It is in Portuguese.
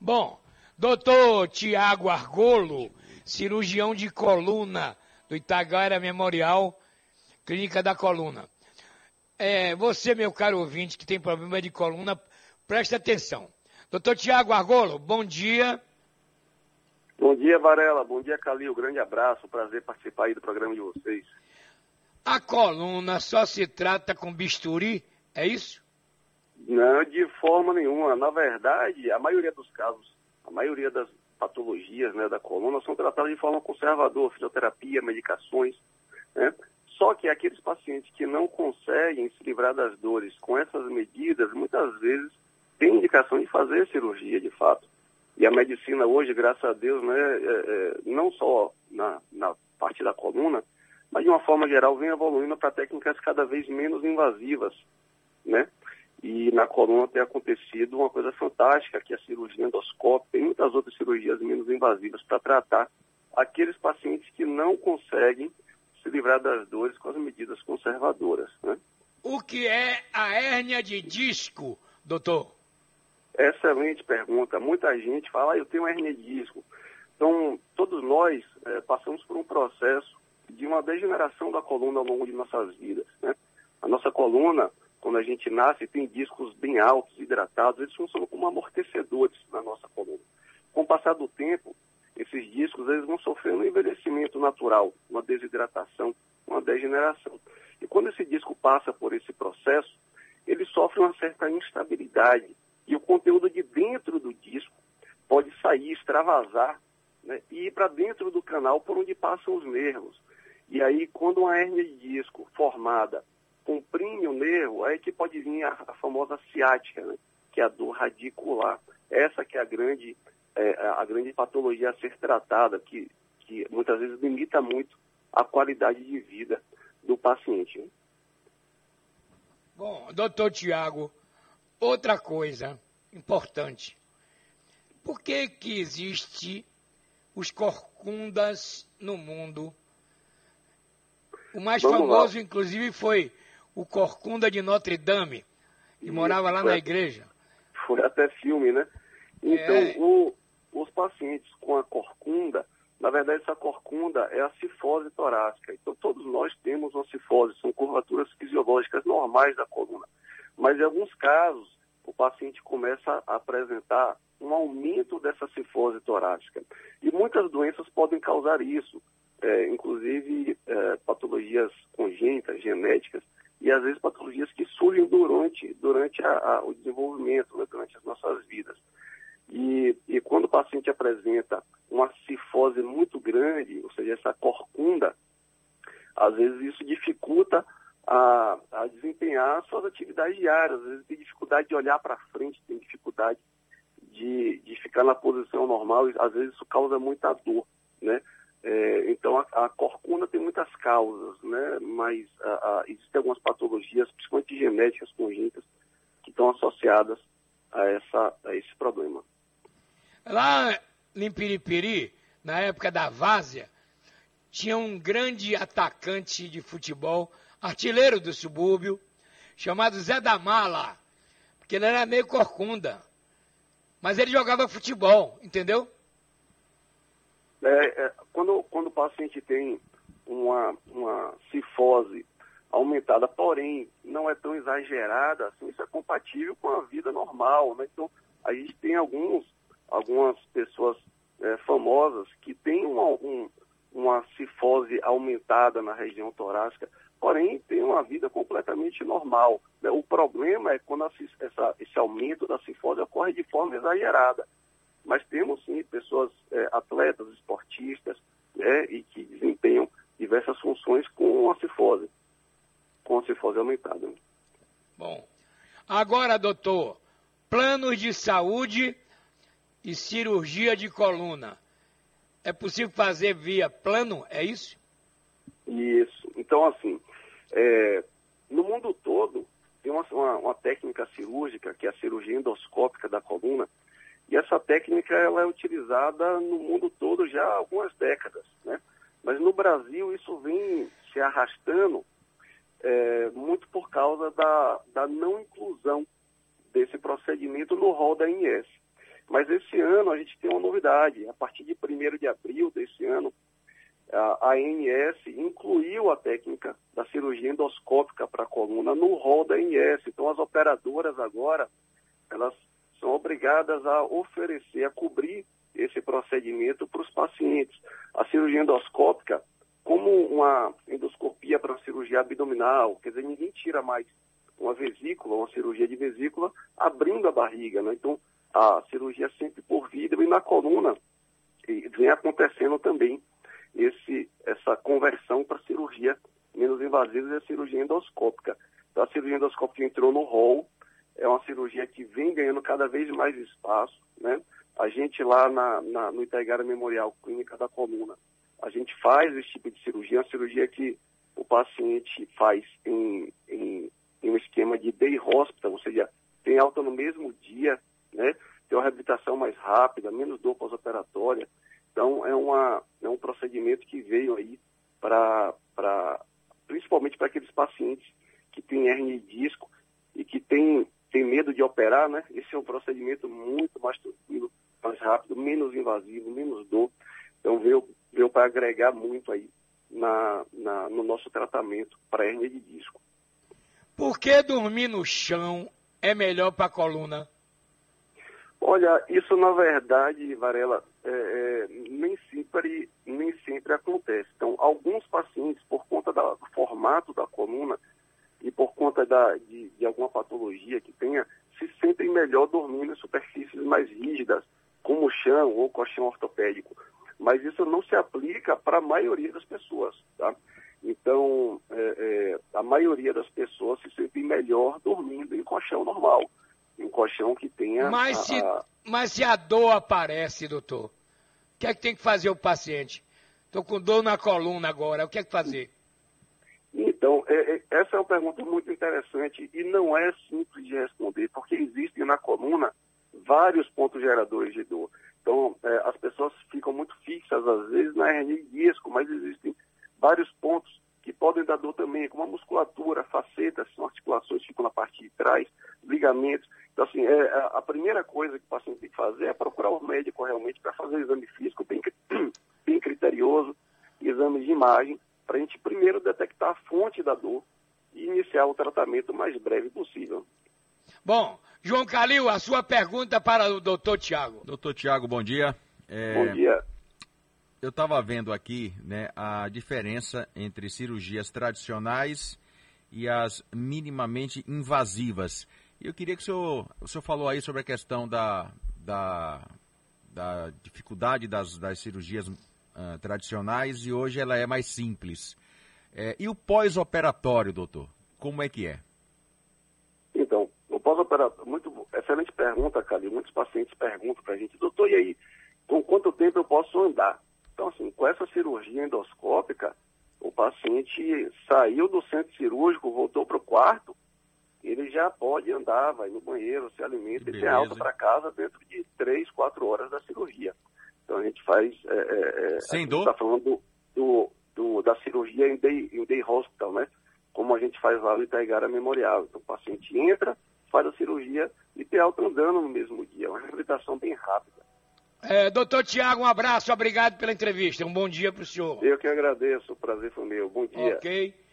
Bom, doutor Tiago Argolo, cirurgião de coluna do Itagara Memorial, Clínica da Coluna. É, você, meu caro ouvinte, que tem problema de coluna, preste atenção. Doutor Tiago Argolo, bom dia. Bom dia, Varela. Bom dia, Calil. Grande abraço. Prazer participar aí do programa de vocês. A coluna só se trata com bisturi, é isso? Não, de forma nenhuma. Na verdade, a maioria dos casos, a maioria das patologias né, da coluna são tratadas de forma conservadora, fisioterapia, medicações. Né? Só que aqueles pacientes que não conseguem se livrar das dores com essas medidas, muitas vezes têm indicação de fazer cirurgia, de fato. E a medicina hoje, graças a Deus, né, é, é, não só na, na parte da coluna, mas de uma forma geral vem evoluindo para técnicas cada vez menos invasivas? E na coluna tem acontecido uma coisa fantástica, que é a cirurgia endoscópica e muitas outras cirurgias menos invasivas para tratar aqueles pacientes que não conseguem se livrar das dores com as medidas conservadoras. Né? O que é a hérnia de disco, doutor? Excelente pergunta. Muita gente fala, ah, eu tenho hérnia de disco. Então, todos nós é, passamos por um processo de uma degeneração da coluna ao longo de nossas vidas. Né? A nossa coluna quando a gente nasce, tem discos bem altos, hidratados, eles funcionam como amortecedores na nossa coluna. Com o passar do tempo, esses discos eles vão sofrendo um envelhecimento natural, uma desidratação, uma degeneração. E quando esse disco passa por esse processo, ele sofre uma certa instabilidade. E o conteúdo de dentro do disco pode sair, extravasar né, e ir para dentro do canal por onde passam os nervos. E aí, quando uma hérnia de disco formada comprime o nervo, aí que pode vir a, a famosa ciática, né? que é a dor radicular. Essa que é a grande, é, a grande patologia a ser tratada, que, que muitas vezes limita muito a qualidade de vida do paciente. Né? Bom, doutor Tiago, outra coisa importante. Por que que existe os corcundas no mundo? O mais Vamos famoso, lá. inclusive, foi o Corcunda de Notre Dame, que Isso, morava lá na igreja. Foi até filme, né? Então, é... o, os pacientes com a corcunda, na verdade, essa corcunda é a cifose torácica. Então, todos nós temos uma cifose, são curvaturas fisiológicas normais da coluna. Mas, em alguns casos, o paciente começa a apresentar um aumento dessa cifose torácica. E muitas doenças podem causar isso, é, inclusive é, patologias congênitas, genéticas, e às vezes patologias que surgem durante, durante a, a, o desenvolvimento, né, durante as nossas vidas. E, e, quando o paciente apresenta uma cifose muito grande, ou seja, essa corcunda, às vezes isso dificulta a, a desempenhar suas atividades diárias, às vezes tem dificuldade de olhar para frente, tem dificuldade de, de ficar na posição normal, e às vezes isso causa muita dor, né? É, então, a, a, corcunda tem muitas causas, né? mas a, a, existem algumas patologias, principalmente genéticas congênitas, que estão associadas a, essa, a esse problema. Lá em Piripiri, na época da Várzea, tinha um grande atacante de futebol, artilheiro do subúrbio, chamado Zé da Mala, porque ele era meio corcunda. Mas ele jogava futebol, entendeu? É, é, quando, quando o paciente tem uma, uma cifose aumentada, porém não é tão exagerada, assim, isso é compatível com a vida normal. Né? Então, a gente tem alguns, algumas pessoas é, famosas que têm uma, um, uma cifose aumentada na região torácica, porém tem uma vida completamente normal. Né? O problema é quando a, essa, esse aumento da cifose ocorre de forma exagerada. Mas temos sim pessoas, é, atletas, esportistas, né, e que desempenham diversas funções com a cifose, com cifose aumentada. Bom, agora, doutor, planos de saúde e cirurgia de coluna. É possível fazer via plano, é isso? Isso. Então, assim, é, no mundo todo, tem uma, uma, uma, técnica cirúrgica, que é a cirurgia endoscópica da coluna, e essa técnica ela é utilizada no mundo todo já há algumas décadas, né? Mas no Brasil isso vem se arrastando é, muito por causa da, da não inclusão desse procedimento no rol da INS. Mas esse ano a gente tem uma novidade. A partir de 1 de abril desse ano, a ANS incluiu a técnica da cirurgia endoscópica para a coluna no rol da ANS. Então, as operadoras agora, elas são obrigadas a oferecer, a cobrir esse procedimento para os pacientes. A cirurgia endoscópica, como uma endoscopia para cirurgia abdominal, quer dizer, ninguém tira mais uma vesícula, uma cirurgia de vesícula, abrindo a barriga. Né? Então, a cirurgia é sempre por vidro e na coluna vem acontecendo também esse, essa conversão para cirurgia menos invasiva e a cirurgia endoscópica. Então, a cirurgia endoscópica entrou no rol, é uma cirurgia que vem ganhando cada vez mais espaço, né? A gente lá na, na, no Itaigara Memorial Clínica da Coluna, a gente faz esse tipo de cirurgia, uma cirurgia que paciente faz em, em, em um esquema de day hospital, ou seja, tem alta no mesmo dia, né? Tem uma reabilitação mais rápida, menos dor pós-operatória. Então, é, uma, é um procedimento que veio aí para, principalmente para aqueles pacientes que têm hernia de disco e que têm, têm medo de operar, né? Esse é um procedimento muito mais tranquilo, mais rápido, menos invasivo, menos dor. Então, veio, veio para agregar muito aí na, na, no nosso tratamento para hernia de disco. Por que dormir no chão é melhor para a coluna? Olha, isso na verdade, Varela, é, é, nem, sempre, nem sempre acontece. Então, alguns pacientes, por conta da, do formato da coluna e por conta da, de, de, alguma patologia que tenha, se sentem melhor dormindo em superfícies mais rígidas, como o chão ou colchão ortopédico. Mas isso não se aplica para a maioria das pessoas, tá? Então, é, é, a maioria das pessoas se sentem melhor dormindo em colchão normal um colchão que tenha. Mas, a, se, mas se a dor aparece, doutor, o que é que tem que fazer o paciente? Estou com dor na coluna agora, o que é que fazer? Então, é, é, essa é uma pergunta muito interessante e não é simples de responder, porque existem na coluna vários pontos geradores de dor. Então, é, as pessoas ficam muito fixas, às vezes, na hernia de disco, mas existem vários pontos que podem dar dor também, como a musculatura, facetas, são articulações que ficam na parte de trás, ligamentos. Então, assim, é, a primeira coisa que o paciente tem que fazer é procurar o médico realmente para fazer o exame físico bem, bem criterioso, exame de imagem, para a gente primeiro detectar a fonte da dor e iniciar o tratamento o mais breve possível. Bom, João Calil, a sua pergunta para o doutor Tiago. Doutor Tiago, bom dia. É... Bom dia. Eu estava vendo aqui né, a diferença entre cirurgias tradicionais e as minimamente invasivas. Eu queria que o senhor, o senhor falou aí sobre a questão da, da, da dificuldade das, das cirurgias uh, tradicionais e hoje ela é mais simples. É, e o pós-operatório, doutor? Como é que é? Então, o pós-operatório, muito excelente pergunta, Cali. Muitos pacientes perguntam para a gente, doutor, e aí, com quanto tempo eu posso andar? Então, assim, com essa cirurgia endoscópica, o paciente saiu do centro cirúrgico, voltou para o quarto, ele já pode andar, vai no banheiro, se alimenta e tem alta para casa dentro de três, quatro horas da cirurgia. Então a gente faz. É, é, é Sem dor? está falando do, do, da cirurgia em day, em day hospital, né? Como a gente faz lá no Itaigara Memorial. Então o paciente entra, faz a cirurgia e tem alta andando no mesmo dia. É uma reabilitação bem rápida. É, doutor Tiago, um abraço, obrigado pela entrevista. Um bom dia para o senhor. Eu que agradeço, o prazer foi meu. Bom dia. Ok.